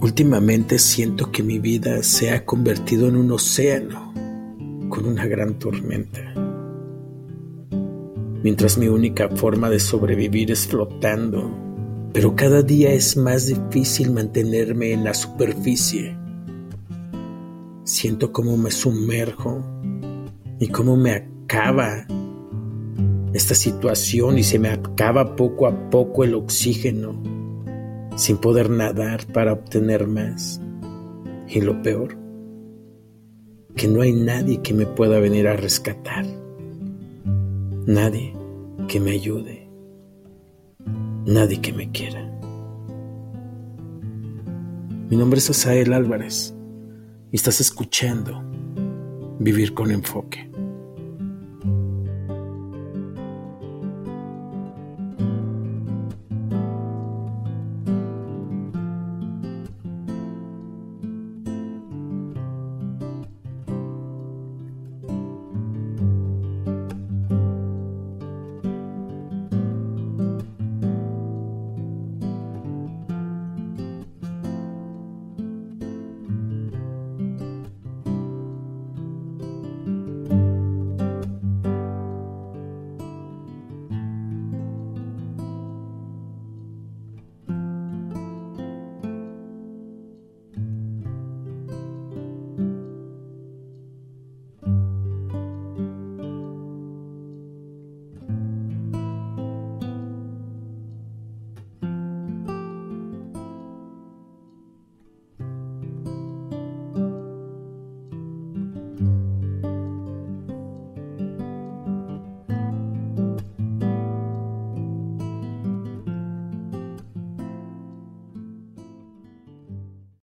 Últimamente siento que mi vida se ha convertido en un océano con una gran tormenta. Mientras mi única forma de sobrevivir es flotando, pero cada día es más difícil mantenerme en la superficie. Siento cómo me sumerjo y cómo me acaba esta situación y se me acaba poco a poco el oxígeno sin poder nadar para obtener más. Y lo peor, que no hay nadie que me pueda venir a rescatar. Nadie que me ayude. Nadie que me quiera. Mi nombre es Asael Álvarez y estás escuchando Vivir con Enfoque.